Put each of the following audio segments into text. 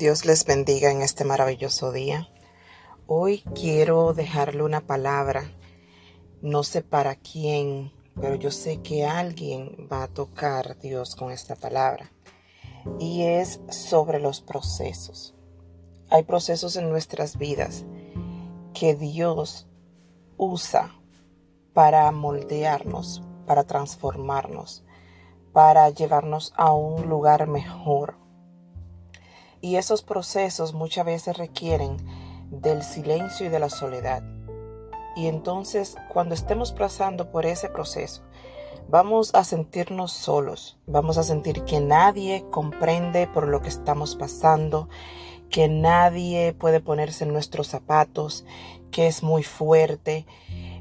Dios les bendiga en este maravilloso día. Hoy quiero dejarle una palabra, no sé para quién, pero yo sé que alguien va a tocar Dios con esta palabra. Y es sobre los procesos. Hay procesos en nuestras vidas que Dios usa para moldearnos, para transformarnos, para llevarnos a un lugar mejor y esos procesos muchas veces requieren del silencio y de la soledad. Y entonces cuando estemos pasando por ese proceso, vamos a sentirnos solos, vamos a sentir que nadie comprende por lo que estamos pasando, que nadie puede ponerse en nuestros zapatos, que es muy fuerte,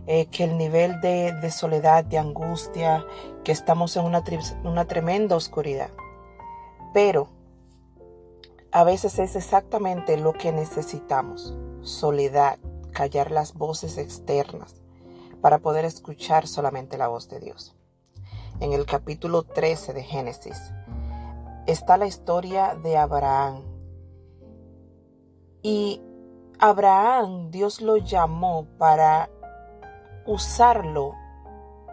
eh, que el nivel de, de, soledad, de angustia, que estamos en una, una tremenda oscuridad. Pero a veces es exactamente lo que necesitamos, soledad, callar las voces externas para poder escuchar solamente la voz de Dios. En el capítulo 13 de Génesis está la historia de Abraham. Y Abraham Dios lo llamó para usarlo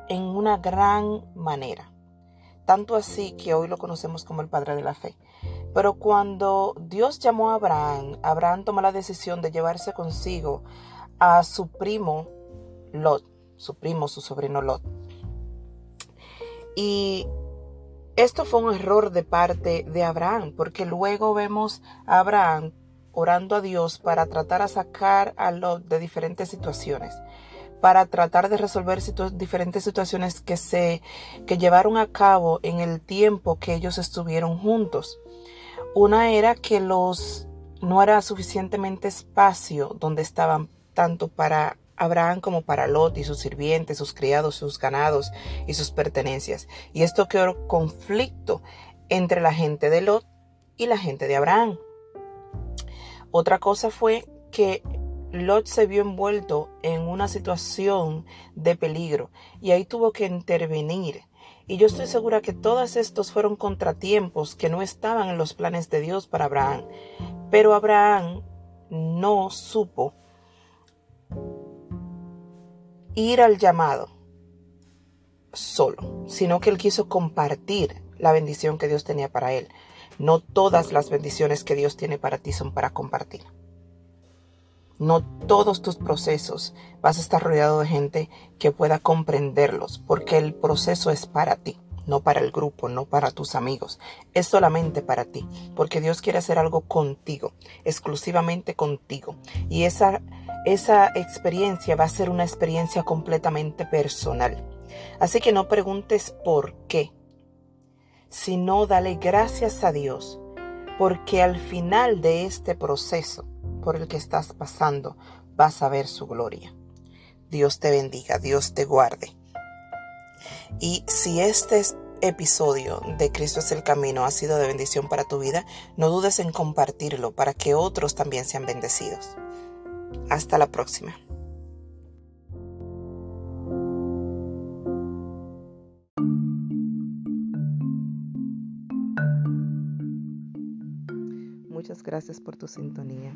en una gran manera. Tanto así que hoy lo conocemos como el Padre de la Fe. Pero cuando Dios llamó a Abraham, Abraham tomó la decisión de llevarse consigo a su primo Lot, su primo, su sobrino Lot. Y esto fue un error de parte de Abraham, porque luego vemos a Abraham orando a Dios para tratar de sacar a Lot de diferentes situaciones, para tratar de resolver diferentes situaciones que se que llevaron a cabo en el tiempo que ellos estuvieron juntos. Una era que los no era suficientemente espacio donde estaban tanto para Abraham como para Lot y sus sirvientes, sus criados, sus ganados y sus pertenencias. Y esto creó conflicto entre la gente de Lot y la gente de Abraham. Otra cosa fue que Lot se vio envuelto en una situación de peligro y ahí tuvo que intervenir y yo estoy segura que todos estos fueron contratiempos que no estaban en los planes de Dios para Abraham. Pero Abraham no supo ir al llamado solo, sino que él quiso compartir la bendición que Dios tenía para él. No todas las bendiciones que Dios tiene para ti son para compartir. No todos tus procesos vas a estar rodeado de gente que pueda comprenderlos, porque el proceso es para ti, no para el grupo, no para tus amigos. Es solamente para ti, porque Dios quiere hacer algo contigo, exclusivamente contigo. Y esa, esa experiencia va a ser una experiencia completamente personal. Así que no preguntes por qué, sino dale gracias a Dios, porque al final de este proceso, por el que estás pasando, vas a ver su gloria. Dios te bendiga, Dios te guarde. Y si este episodio de Cristo es el Camino ha sido de bendición para tu vida, no dudes en compartirlo para que otros también sean bendecidos. Hasta la próxima. Muchas gracias por tu sintonía.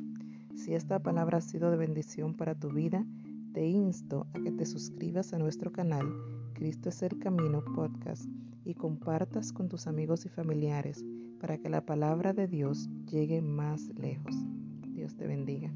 Si esta palabra ha sido de bendición para tu vida, te insto a que te suscribas a nuestro canal Cristo es el Camino Podcast y compartas con tus amigos y familiares para que la palabra de Dios llegue más lejos. Dios te bendiga.